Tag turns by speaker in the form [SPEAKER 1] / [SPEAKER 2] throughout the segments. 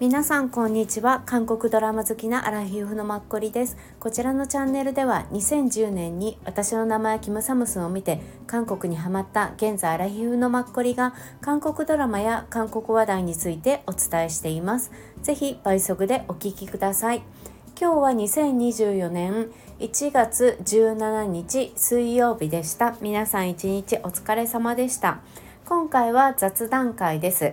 [SPEAKER 1] 皆さんこんにちは。韓国ドラマ好きなアラヒーフのマッコリです。こちらのチャンネルでは2010年に私の名前キムサムスンを見て韓国にハマった現在アラヒーフのマッコリが韓国ドラマや韓国話題についてお伝えしています。ぜひ倍速でお聞きください。今日は2024年1月17日水曜日でした。皆さん一日お疲れ様でした。今回は雑談会です。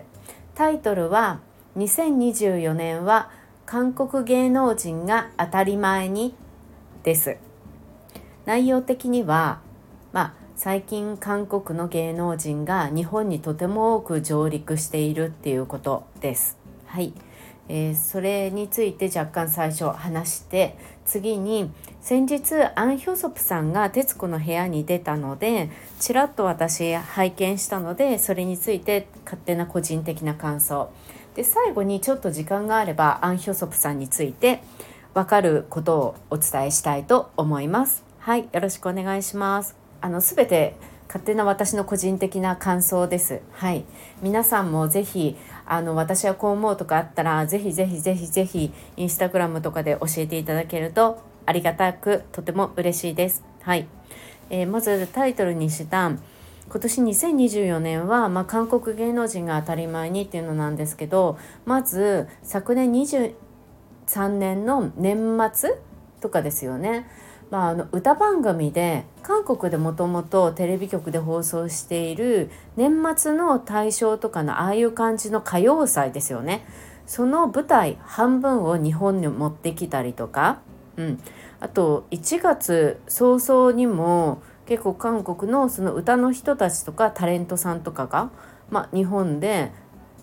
[SPEAKER 1] タイトルは2024年は韓国芸能人が当たり前にです。内容的にはまあ最近韓国の芸能人が日本にとても多く上陸しているっていうことです。はい、えー、それについて若干最初話して次に先日アン・ヒョソプさんが『徹子の部屋』に出たのでちらっと私拝見したのでそれについて勝手な個人的な感想で最後にちょっと時間があればアン・ヒョソプさんについて分かることをお伝えしたいと思います。はい、よろしくお願いします。あの全て勝手な私の個人的な感想です。はい、皆さんもぜひあの私はこう思うとかあったらぜひぜひぜひぜひインスタグラムとかで教えていただけるとありがたくとても嬉しいです。はい、えー、まずタイトルにした今年2024年は、まあ、韓国芸能人が当たり前にっていうのなんですけどまず昨年23年の年末とかですよね。まあ、あの歌番組で韓国でもともとテレビ局で放送している年末の大賞とかのああいう感じの歌謡祭ですよね。その舞台半分を日本に持ってきたりとか、うん、あと1月早々にも結構韓国のその歌の人たちとかタレントさんとかが、まあ、日本で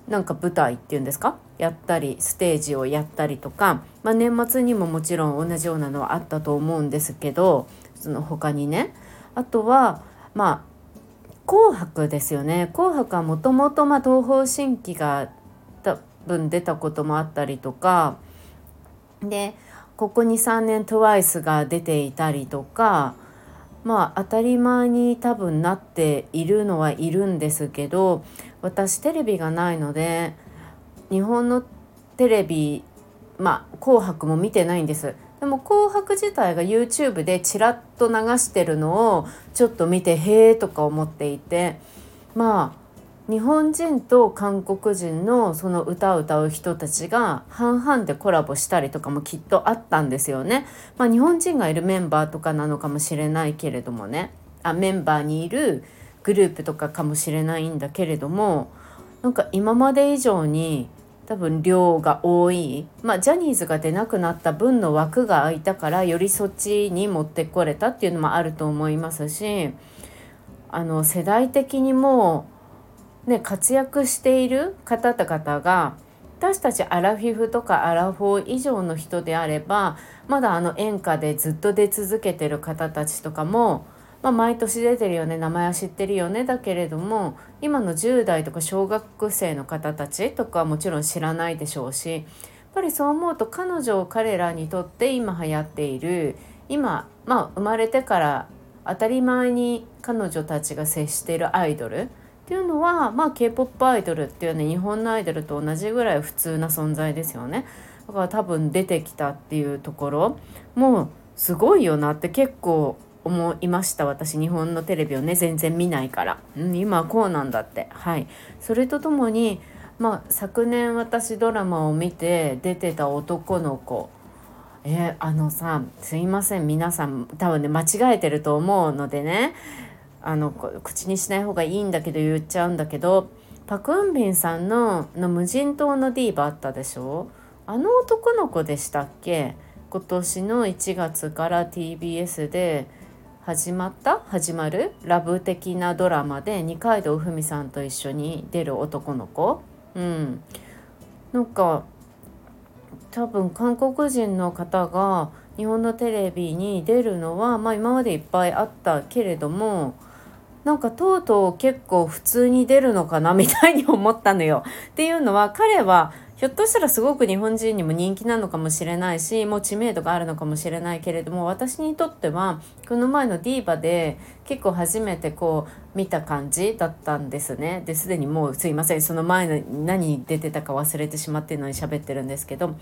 [SPEAKER 1] なんか舞台っていうんですか？やったりステージをやったりとか、まあ、年末にももちろん同じようなのはあったと思うんですけどその他にね。あとはまあ「紅白」ですよね「紅白」はもともと東方神起が多分出たこともあったりとかでここ23年 TWICE が出ていたりとかまあ当たり前に多分なっているのはいるんですけど私テレビがないので日本のテレビまあ「紅白」も見てないんです。でも「紅白」自体が YouTube でちらっと流してるのをちょっと見てへえとか思っていてまあ日本人と韓国人のその歌を歌う人たちが半々でコラボしたりとかもきっとあったんですよね。まあ、日本人がいるメンバーとかなのかもしれないけれどもねあメンバーにいるグループとかかもしれないんだけれどもなんか今まで以上に多分量が多い、まあ、ジャニーズが出なくなった分の枠が空いたからよりそっちに持ってこれたっていうのもあると思いますしあの世代的にもね、活躍している方々が私たちアラフィフとかアラフォー以上の人であればまだあの演歌でずっと出続けてる方たちとかも、まあ、毎年出てるよね名前は知ってるよねだけれども今の10代とか小学生の方たちとかはもちろん知らないでしょうしやっぱりそう思うと彼女を彼らにとって今流行っている今、まあ、生まれてから当たり前に彼女たちが接しているアイドルっていうのは、まあ、k p o p アイドルっていうね日本のアイドルと同じぐらい普通な存在ですよね。だから多分出てきたっていうところもすごいよなって結構思いました私日本のテレビをね。全然見ないから、うん、今はこうなんだって。はい。それとともにまあ昨年私ドラマを見て出てた男の子。えー、あのさすいません。皆さん多分ね間違えてると思うのでね。あの口にしない方がいいんだけど言っちゃうんだけどパク・ンビンさんのの無人島のディーバあったでしょ？あの男の子でしたっけ？今年の1月から TBS で始まった？始まる？ラブ的なドラマで二階堂ふみさんと一緒に出る男の子。うん。なんか多分韓国人の方が日本のテレビに出るのは、まあ、今までいっぱいあったけれどもなんかとうとう結構普通に出るのかなみたいに思ったのよ。っていうのは彼はひょっとしたらすごく日本人にも人気なのかもしれないしもう知名度があるのかもしれないけれども私にとってはこの前のディーバで結構初めてこう見た感じだったんですね。ですでにもうすいません。その前の何に出てたか忘れてしまってるのに喋ってるんですけど。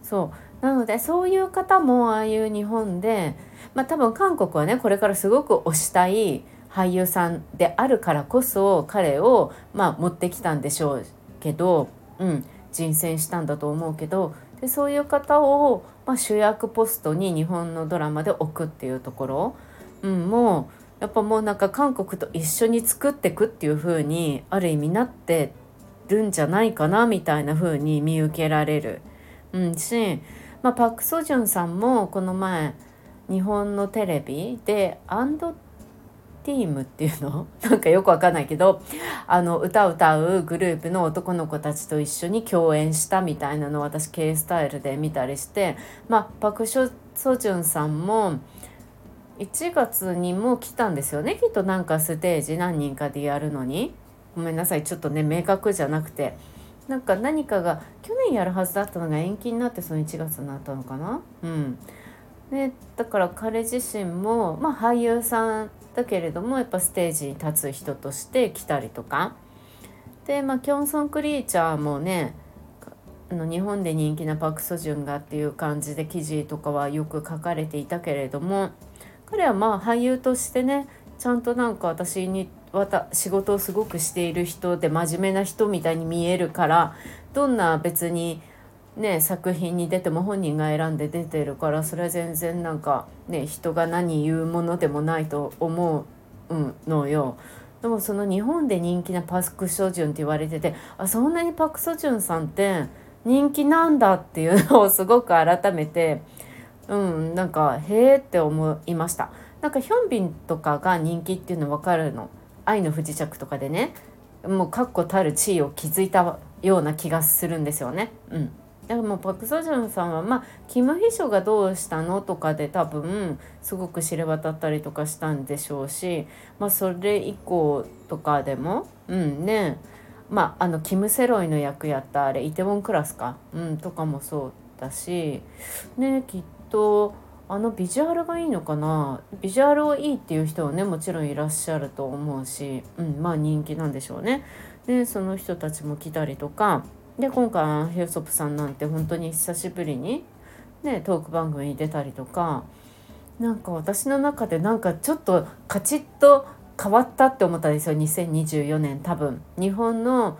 [SPEAKER 1] そう。なのでそういう方もああいう日本でまあ多分韓国はねこれからすごく推したい俳優さんであるからこそ彼をまあ持ってきたんでしょうけど、うん、人選したんだと思うけどでそういう方を、まあ、主役ポストに日本のドラマで置くっていうところ、うん、もうやっぱもうなんか韓国と一緒に作ってくっていう風にある意味なってるんじゃないかなみたいな風に見受けられる。うんし、まあ、パク・ソジュンさんもこの前日本のテレビで「アンドティームっていうの？なんかよくわかんないけどあの歌を歌うグループの男の子たちと一緒に共演したみたいなのを私 K スタイルで見たりしてまあパク・ソジュンさんも1月にも来たんですよね。きっとなんかステージ何人かでやるのに。ごめんなさい。ちょっとね明確じゃなくて。なんか何かが去年やるはずだったのが延期になってその1月になったのかな？うん。でだから彼自身もまあ俳優さんだけれどもやっぱステージに立つ人として来たりとか。でまあキョンソン・クリーチャーもねあの日本で人気なパク・ソジュンがっていう感じで記事とかはよく書かれていたけれども彼はまあ俳優としてねちゃんとなんか私に仕事をすごくしている人で真面目な人みたいに見えるからどんな別にね作品に出ても本人が選んで出てるからそれは全然なんかね人が何言うものでもないと思うのよ。でもその日本で人気なパク・ソジュンって言われててあそんなにパク・ソジュンさんって人気なんだっていうのをすごく改めてうんなんかへえって思いました。なんかヒョンビンとかが人気っていうの分かるの？愛の不時着とかでねもう確固たる地位を築いたような気がするんですよね。うんでもパク・ソジュンさんはまあキム・ヒショがどうしたのとかで多分すごく知れ渡ったりとかしたんでしょうし、まあ、それ以降とかでもうんねまああのキム・セロイの役やったあれイテウォンクラスか、うん、とかもそうだしねきっとあのビジュアルがいいのかな？ビジュアルをいいっていう人はねもちろんいらっしゃると思うし、うん、まあ人気なんでしょうね。でその人たちも来たりとかで今回アン・ヘヨソプさんなんて本当に久しぶりに、ね、トーク番組に出たりとかなんか私の中でなんかちょっとカチッと変わったって思ったんですよ2024年多分。日本の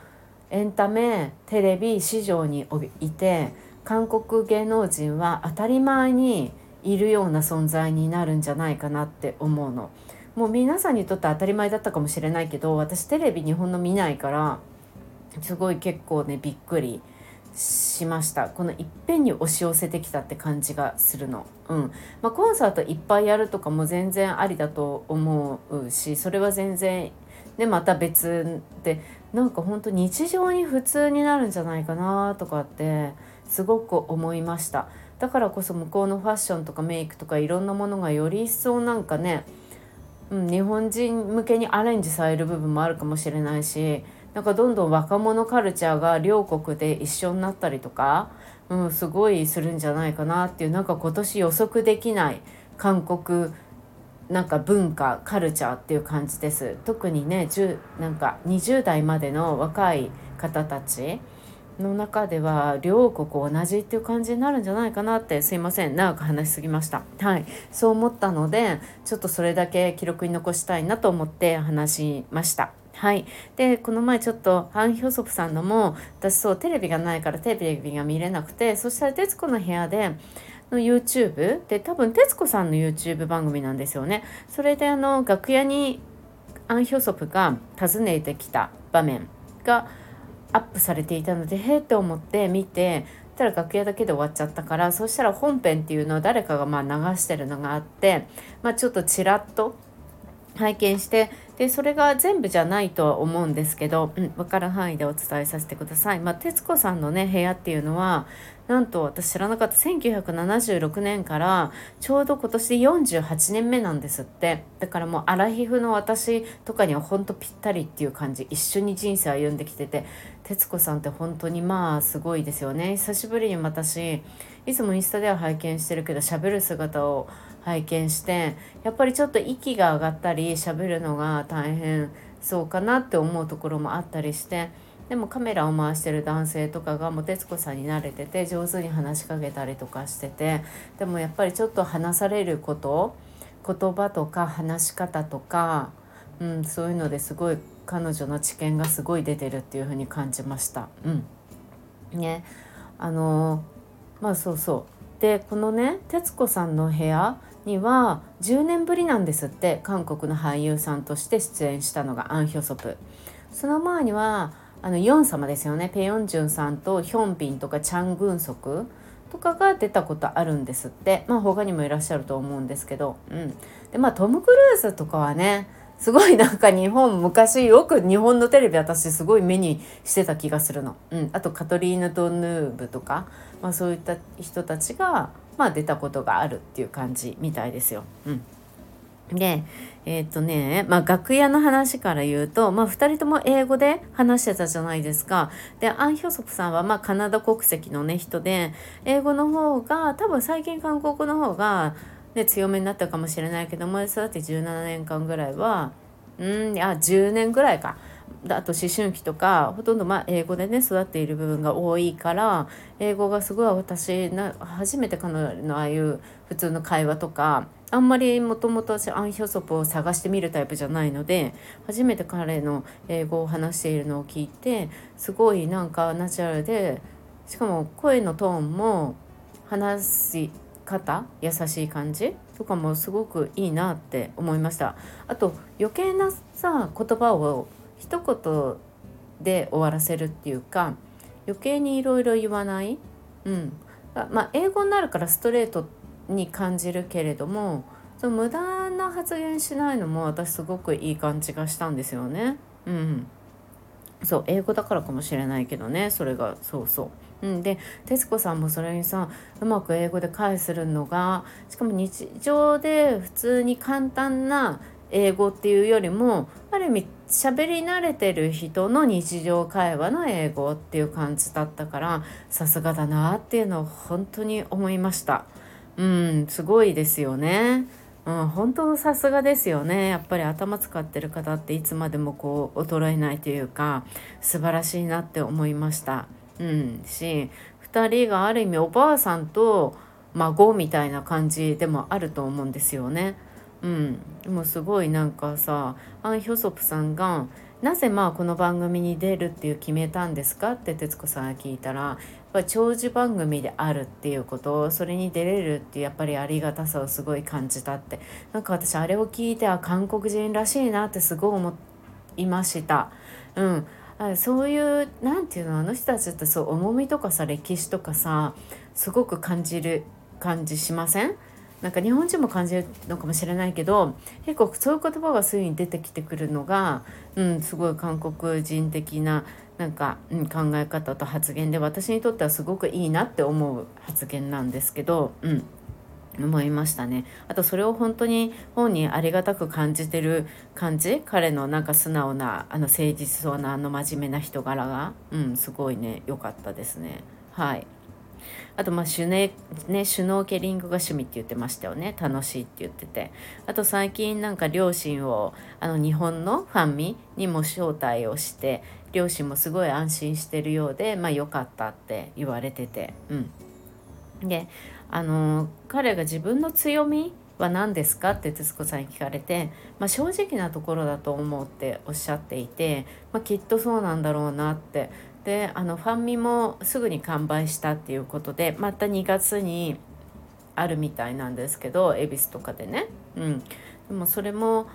[SPEAKER 1] エンタメテレビ市場にいて韓国芸能人は当たり前にいるような存在になるんじゃないかなって思うの。もう皆さんにとって当たり前だったかもしれないけど私テレビ日本の見ないからすごい結構ねびっくりしました。このいっぺんに押し寄せてきたって感じがするの。うん。まあ、コンサートいっぱいやるとかも全然ありだと思うしそれは全然ねまた別でなんか本当日常に普通になるんじゃないかなとかってすごく思いました。だからこそ向こうのファッションとかメイクとかいろんなものがより一層なんかね、うん、日本人向けにアレンジされる部分もあるかもしれないしなんかどんどん若者カルチャーが両国で一緒になったりとか、うん、すごいするんじゃないかなっていうなんか今年予測できない韓国なんか文化カルチャーっていう感じです。特にね10なんか20代までの若い方たちの中では両国同じっていう感じになるんじゃないかなってすいません。長く話しすぎました。はい。そう思ったのでちょっとそれだけ記録に残したいなと思って話しました。はい、でこの前ちょっとハン・ヒョソプさんのも私そうテレビがないからテレビが見れなくてそしたら「徹子の部屋で」の YouTube で多分徹子さんの YouTube 番組なんですよね。それであの楽屋にアン・ヒョソプが訪ねてきた場面がアップされていたのでへえって思って見てたら楽屋だけで終わっちゃったからそしたら本編っていうのを誰かがまあ流してるのがあって、まあ、ちょっとちらっと拝見してでそれが全部じゃないとは思うんですけど、うん、分かる範囲でお伝えさせてください。まあ、徹子さんのね部屋っていうのはなんと私知らなかった。1976年からちょうど今年で48年目なんですって。だからもうアラヒフの私とかにはほんとぴったりっていう感じ。一緒に人生歩んできてて。徹子さんって本当にまあすごいですよね。久しぶりに私いつもインスタでは拝見してるけど喋る姿を拝見してやっぱりちょっと息が上がったり喋るのが大変そうかなって思うところもあったりしてでもカメラを回してる男性とかがもう徹子さんに慣れてて上手に話しかけたりとかしててでもやっぱりちょっと話されること言葉とか話し方とか、うん、そういうのですごい彼女の知見がすごい出てるっていう風に感じました。うん、ね。あのまあそうそう。でこのね徹子さんの部屋には10年ぶりなんですって韓国の俳優さんとして出演したのがアン・ヒョソプ。その前にはあのヨン様ですよね。ペヨンジュンさんとヒョンビンとかチャン・グンソクとかが出たことあるんですって。まあ他にもいらっしゃると思うんですけど、うん、でまあトム・クルーズとかはねすごいなんか日本昔よく日本のテレビ私すごい目にしてた気がするの、うん、あとカトリーヌ・ドヌーブとか、まあ、そういった人たちが、まあ、出たことがあるっていう感じみたいですよ。うんで、えー、っとね、まあ、楽屋の話から言うと、まあ、2人とも英語で話してたじゃないですか。で、アン・ヒョソプさんは、まあ、カナダ国籍のね、人で、英語の方が、多分最近韓国の方が、ね、強めになったかもしれないけども、育って17年間ぐらいは、うん、いや、10年ぐらいか。あと思春期とかほとんどまあ英語でね育っている部分が多いから英語がすごい私な初めて彼女のああいう普通の会話とかあんまりもともと私アン・ヒョソプを探してみるタイプじゃないので初めて彼の英語を話しているのを聞いてすごいなんかナチュラルでしかも声のトーンも話し方優しい感じとかもすごくいいなって思いました。あと余計なさ言葉を一言で終わらせるっていうか余計にいろいろ言わない。うん。まあ英語になるからストレートに感じるけれどもその無駄な発言しないのも私すごくいい感じがしたんですよね。うん、そう英語だからかもしれないけどね。それがそうそう。うん、で徹子さんもそれにさうまく英語で返するのがしかも日常で普通に簡単な英語っていうよりもある意味喋り慣れてる人の日常会話の英語っていう感じだったからさすがだなっていうのを本当に思いました。うんすごいですよね。うん、本当さすがですよねやっぱり頭使ってる方っていつまでもこう衰えないというか素晴らしいなって思いました。うん、し2人がある意味おばあさんと孫みたいな感じでもあると思うんですよね。うん、でもすごいなんかさアン・ヒョソプさんがなぜまあこの番組に出るっていう決めたんですか？って徹子さんが聞いたらやっぱ長寿番組であるっていうことそれに出れるっていうやっぱりありがたさをすごい感じたって。なんか私あれを聞いてあ韓国人らしいなってすごい思いました。うん。そういう何て言うのあの人たちってそう重みとかさ歴史とかさすごく感じる感じしません？なんか日本人も感じるのかもしれないけど結構そういう言葉がすぐに出てきてくるのが、うん、すごい韓国人的ななんか、うん、考え方と発言で私にとってはすごくいいなって思う発言なんですけど、うん、思いましたね。あとそれを本当に本人ありがたく感じてる感じ？彼のなんか素直なあの誠実そうなあの真面目な人柄が、うん、すごいね良かったですね。はい。あとまあシュネ、ね、シュノーケリングが趣味って言ってましたよね。楽しいって言ってて。あと最近なんか両親をあの日本のファンミにも招待をして両親もすごい安心してるようでまあ良かったって言われてて。うん。であの彼が自分の強みは何ですか？って徹子さんに聞かれて、まあ、正直なところだと思うっておっしゃっていて、まあ、きっとそうなんだろうなってであのファンミもすぐに完売したっていうことでまた2月にあるみたいなんですけど恵比寿とかでね、うん、でもそれも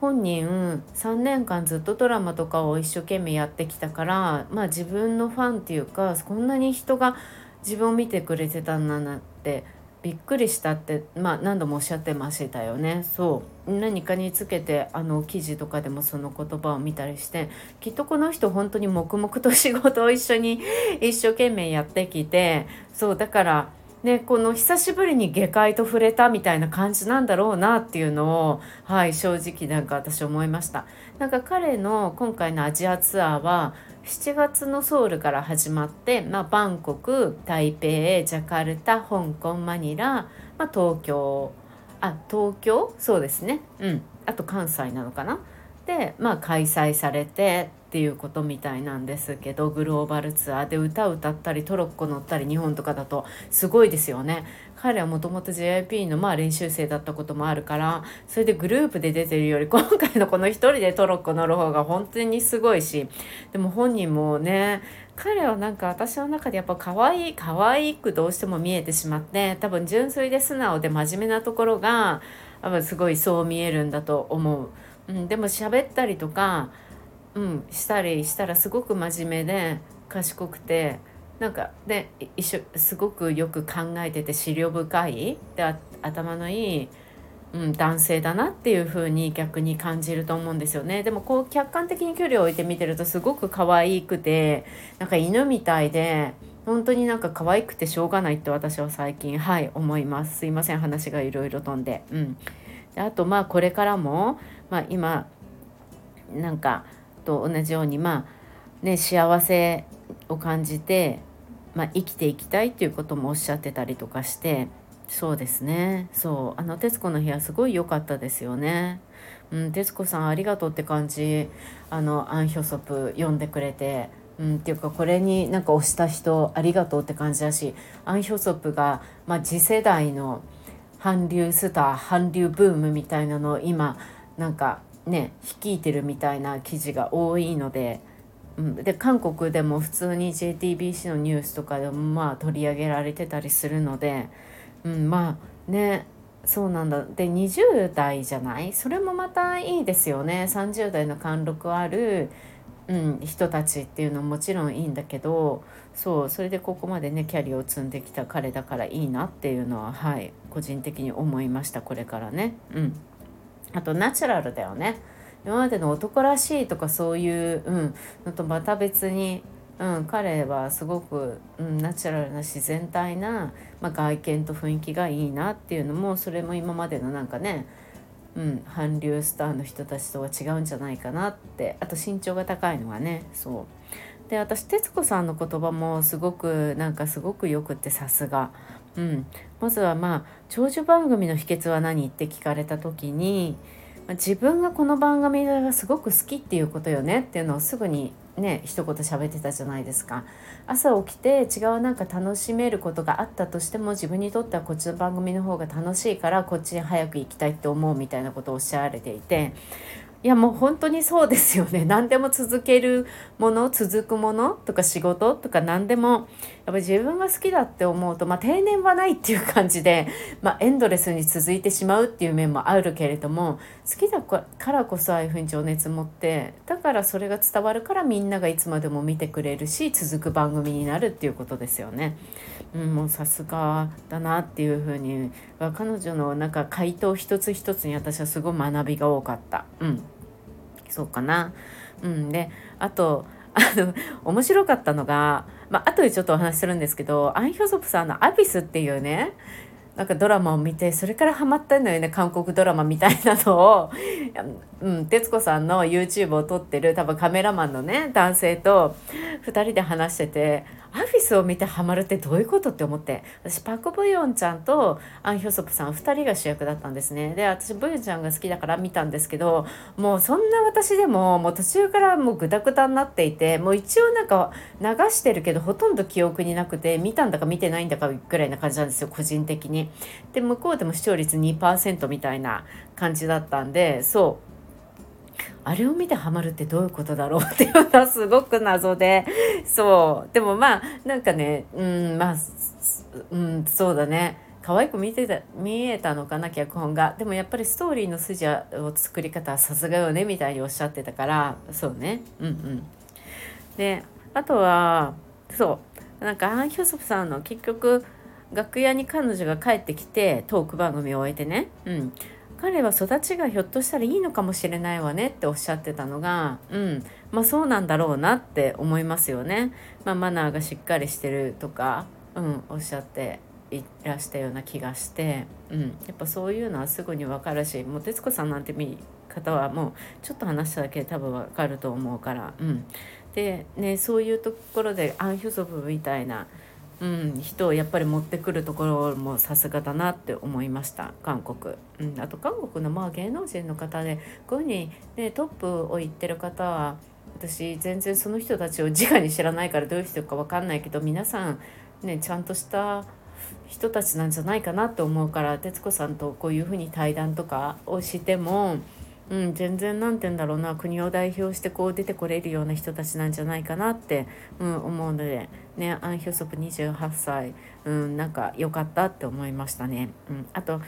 [SPEAKER 1] 本人3年間ずっとドラマとかを一生懸命やってきたからまあ自分のファンっていうかこんなに人が自分を見てくれてたんだなってびっくりしたって、まあ、何度もおっしゃってましたよね。そう何かにつけてあの記事とかでもその言葉を見たりしてきっとこの人本当に黙々と仕事を一緒に 一生懸命やってきてそうだからね、この久しぶりに下界と触れたみたいな感じなんだろうなっていうのを、はい、正直なんか私思いました。なんか彼の今回のアジアツアーは7月のソウルから始まって、まあ、バンコク台北ジャカルタ香港マニラ、まあ、東京あ東京？そうですね。うん。あと関西なのかな？でまあ開催されてっていうことみたいなんですけどグローバルツアーで歌歌ったりトロッコ乗ったり日本とかだとすごいですよね。彼はもともと JIP のまあ練習生だったこともあるからそれでグループで出てるより 今回のこの一人でトロッコ乗る方が本当にすごいしでも本人もね彼はなんか私の中でやっぱ可愛い可愛くどうしても見えてしまって多分純粋で素直で真面目なところが多分すごいそう見えるんだと思う。うん、でも喋ったりとかうん、したりしたらすごく真面目で賢くてなんかで一緒すごくよく考えてて思慮深いで頭のいい、うん、男性だなっていう風に逆に感じると思うんですよね。でもこう客観的に距離を置いて見てるとすごく可愛くてなんか犬みたいで本当になんか可愛くてしょうがないって私は最近はい思います。すいません話がいろいろ飛んで。うん。であとまあこれからもまあ今なんかと同じようにまあね幸せを感じて、まあ、生きていきたいっていうこともおっしゃってたりとかしてそうですね。そう。あの「徹子の部屋」すごい良かったですよね。うん、徹子さんありがとうって感じ。あのアン・ヒョソプ読んでくれて。うん、っていうかこれになんか押した人ありがとうって感じだしアン・ヒョソプが、まあ、次世代の韓流スター韓流ブームみたいなのを今なんかね率いてるみたいな記事が多いので,、で韓国でも普通に JTBC のニュースとかでもまあ取り上げられてたりするので、うん、まあねそうなんだ。で20代じゃない？それもまたいいですよね。30代の貫禄ある、うん、人たちっていうのももちろんいいんだけどそうそれでここまでねキャリアを積んできた彼だからいいなっていうのははい個人的に思いましたこれからね。うん。あとナチュラルだよね。今までの男らしいとかそういう、うん、のとまた別に、うん、彼はすごく、うん、ナチュラルな自然体な、まあ、外見と雰囲気がいいなっていうのもそれも今までのなんかねうん、韓流スターの人たちとは違うんじゃないかなってあと身長が高いのがねそう。で私徹子さんの言葉もすごくなんかすごくよくってさすが。うん、まずはまあ長寿番組の秘訣は何って聞かれた時に自分がこの番組がすごく好きっていうことよねっていうのをすぐにね一言喋ってたじゃないですか。朝起きて違うなんか楽しめることがあったとしても自分にとってはこっちの番組の方が楽しいからこっちに早く行きたいって思うみたいなことをおっしゃられていていやもう本当にそうですよね 何でも続けるもの続くものとか仕事とか何でもやっぱり自分が好きだって思うとまあ定年はないっていう感じで、まあ、エンドレスに続いてしまうっていう面もあるけれども好きだからこそああいうふうに情熱持ってだからそれが伝わるからみんながいつまでも見てくれるし続く番組になるっていうことですよね。うん、もうさすがだなっていうふうに彼女のなんか回答一つ一つに私はすごい学びが多かった。うんそうかな。うん、であと あの面白かったのが、まあ後でちょっとお話しするんですけどアン・ヒョソプさんの「アビス」っていうねなんかドラマを見てそれからハマったのよね韓国ドラマみたいなのを、うん、徹子さんの YouTube を撮ってる多分カメラマンのね男性と2人で話しててアフィスを見てハマるってどういうことって思って私パク・ブヨンちゃんとアン・ヒョソプさん2人が主役だったんですねで私ブヨンちゃんが好きだから見たんですけどもうそんな私でももう途中からもうグダグダになっていてもう一応なんか流してるけどほとんど記憶になくて見たんだか見てないんだかぐらいな感じなんですよ個人的に。で向こうでも視聴率2%みたいな感じだったんでそうあれを見てハマるってどういうことだろうっていうのはすごく謎で。そう。でもまあなんかねうんまあうんそうだね。可愛く見てた見えたのかな脚本が。でもやっぱりストーリーの筋を作り方はさすがよねみたいにおっしゃってたから。そうね。うんうん。であとはそう。なんかアン・ヒョソプさんの結局楽屋に彼女が帰ってきてトーク番組を終えてね、うん、彼は育ちがひょっとしたらいいのかもしれないわねっておっしゃってたのがうん。まあそうなんだろうなって思いますよね。まあ、マナーがしっかりしてるとか、うん、おっしゃっていらしたような気がして、うん、やっぱそういうのはすぐに分かるしもう徹子さんなんて見方はもうちょっと話しただけで多分分かると思うから、うん、でねそういうところでアン・ヒョソブみたいな、うん、人をやっぱり持ってくるところもさすがだなって思いました韓国、うん、あと韓国のまあ芸能人の方でこういうふうに、ね、トップを言ってる方は私全然その人たちを直に知らないからどういう人か分かんないけど皆さんねちゃんとした人たちなんじゃないかなと思うから徹子さんとこういうふうに対談とかをしても、うん、全然何て言うんだろうな国を代表してこう出てこれるような人たちなんじゃないかなって、うん、思うのでねアン・ヒョソプ28歳、うん、なんか良かったって思いましたね。うん、あと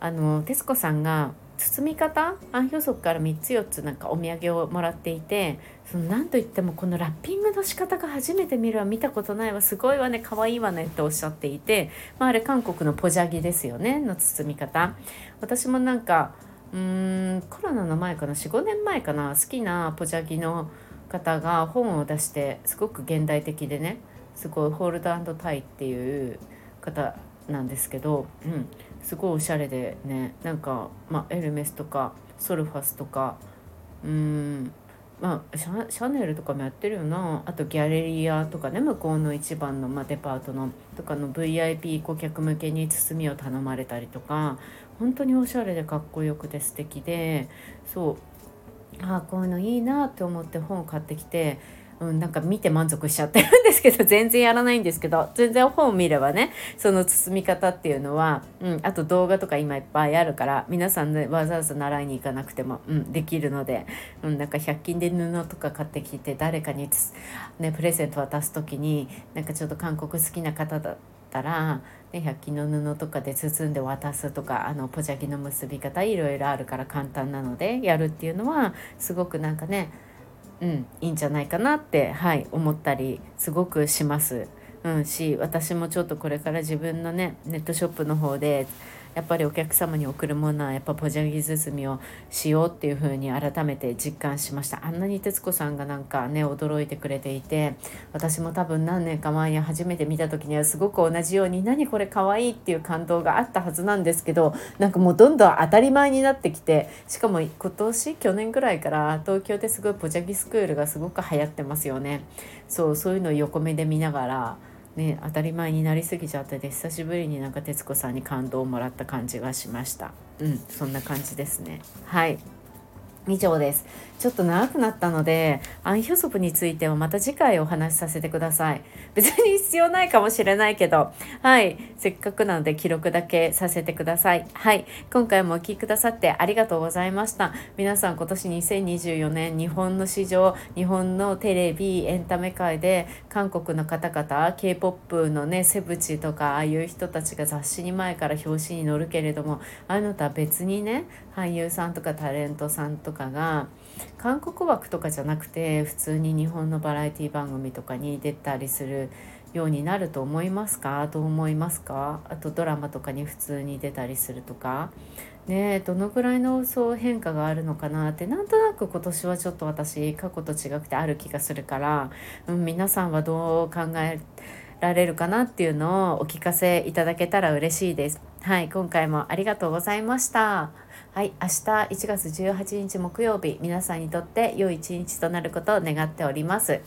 [SPEAKER 1] あの徹子さんが包み方アンヒョソクから3つ4つなんかお土産をもらっていてその何といってもこのラッピングの仕方が初めて見るわ見たことないわすごいわね可愛いわねっておっしゃっていて、まあ、あれ韓国のポジャギですよねの包み方私もなんかうーんコロナの前かな45年前かな。好きなポジャギの方が本を出してすごく現代的でね。すごいホールドタイっていう方なんですけど、うん、すごいおしゃれでね。なんか、ま、エルメスとかソルファスとか。うん。まあシャシャネルとかもやってるよな。あとギャレリアとかね。向こうの一番の、ま、デパートのとかの VIP 顧客向けに包みを頼まれたりとか。本当におしゃれでかっこよくて素敵でそう。ああこういうのいいなって思って本を買ってきてうん、なんか見て満足しちゃってるんですけど 全然やらないんですけど全然本を見ればねその包み方っていうのは、うん、あと動画とか今いっぱいあるから皆さんねわざわざ習いに行かなくても、うん、できるので、うん、なんか100均で布とか買ってきて誰かに、ね、プレゼント渡す時になんかちょっと韓国好きな方だったら、ね、100均の布とかで包んで渡すとかあのポジャギの結び方いろいろあるから簡単なのでやるっていうのはすごくなんかねうん、いいんじゃないかなって、はい、思ったりすごくします。うん、し私もちょっとこれから自分のねネットショップの方でやっぱりお客様に送るものはやっぱポジャギ包みをしようっていう風に改めて実感しました。あんなに徹子さんがなんかね驚いてくれていて私も多分何年か前に初めて見た時にはすごく同じように何これかわいいっていう感動があったはずなんですけどなんかもうどんどん当たり前になってきてしかも今年去年ぐらいから東京ですごいポジャギスクールがすごく流行ってますよね。そうそういうのを横目で見ながらね、当たり前になりすぎちゃってて久しぶりになんか徹子さんに感動をもらった感じがしました。うんそんな感じですね。はい。以上です。ちょっと長くなったのでアン・ヒョソプについてはまた次回お話しさせてください。別に必要ないかもしれないけど。はい。せっかくなので記録だけさせてください。はい。今回もお聴きくださってありがとうございました。皆さん今年2024年日本の市場日本のテレビエンタメ界で韓国の方々 K-POP のねセブチとかああいう人たちが雑誌に前から表紙に載るけれどもああいうのとは別にね俳優さんとかタレントさんとかかが韓国枠とかじゃなくて普通に日本のバラエティ番組とかに出たりするようになると思いますか？どう思いますか？あとドラマとかに普通に出たりするとかねどのぐらいのそう変化があるのかなってなんとなく今年はちょっと私過去と違くてある気がするから、うん、皆さんはどう考えられるかなっていうのをお聞かせいただけたら嬉しいです。はい、今回もありがとうございました。はい明日1月18日木曜日皆さんにとって良い一日となることを願っております。